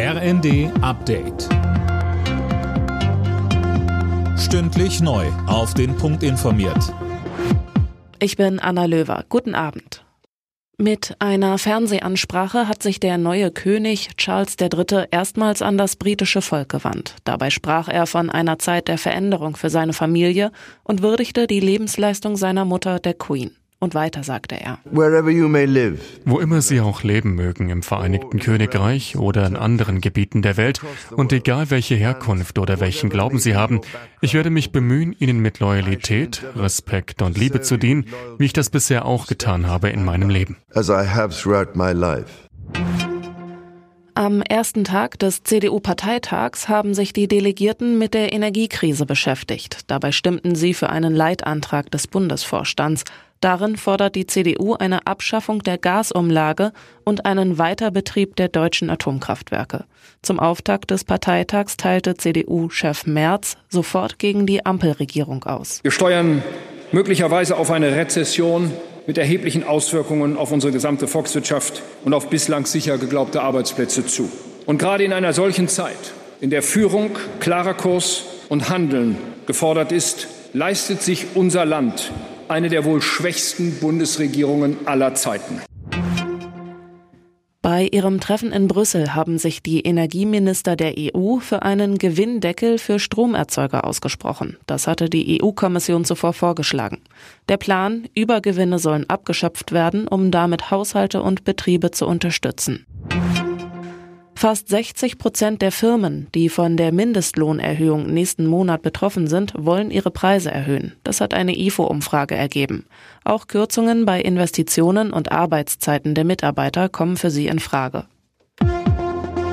RND Update. Stündlich neu. Auf den Punkt informiert. Ich bin Anna Löwer. Guten Abend. Mit einer Fernsehansprache hat sich der neue König Charles III. erstmals an das britische Volk gewandt. Dabei sprach er von einer Zeit der Veränderung für seine Familie und würdigte die Lebensleistung seiner Mutter, der Queen. Und weiter sagte er. Wo immer Sie auch leben mögen, im Vereinigten Königreich oder in anderen Gebieten der Welt, und egal welche Herkunft oder welchen Glauben Sie haben, ich werde mich bemühen, Ihnen mit Loyalität, Respekt und Liebe zu dienen, wie ich das bisher auch getan habe in meinem Leben. Am ersten Tag des CDU-Parteitags haben sich die Delegierten mit der Energiekrise beschäftigt. Dabei stimmten sie für einen Leitantrag des Bundesvorstands. Darin fordert die CDU eine Abschaffung der Gasumlage und einen Weiterbetrieb der deutschen Atomkraftwerke. Zum Auftakt des Parteitags teilte CDU-Chef Merz sofort gegen die Ampelregierung aus. Wir steuern möglicherweise auf eine Rezession mit erheblichen Auswirkungen auf unsere gesamte Volkswirtschaft und auf bislang sicher geglaubte Arbeitsplätze zu. Und gerade in einer solchen Zeit, in der Führung, klarer Kurs und Handeln gefordert ist, leistet sich unser Land eine der wohl schwächsten Bundesregierungen aller Zeiten. Bei ihrem Treffen in Brüssel haben sich die Energieminister der EU für einen Gewinndeckel für Stromerzeuger ausgesprochen. Das hatte die EU-Kommission zuvor vorgeschlagen. Der Plan, Übergewinne sollen abgeschöpft werden, um damit Haushalte und Betriebe zu unterstützen. Fast 60 Prozent der Firmen, die von der Mindestlohnerhöhung nächsten Monat betroffen sind, wollen ihre Preise erhöhen. Das hat eine IFO-Umfrage ergeben. Auch Kürzungen bei Investitionen und Arbeitszeiten der Mitarbeiter kommen für sie in Frage.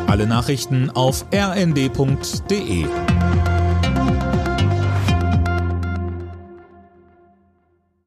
Alle Nachrichten auf rnd.de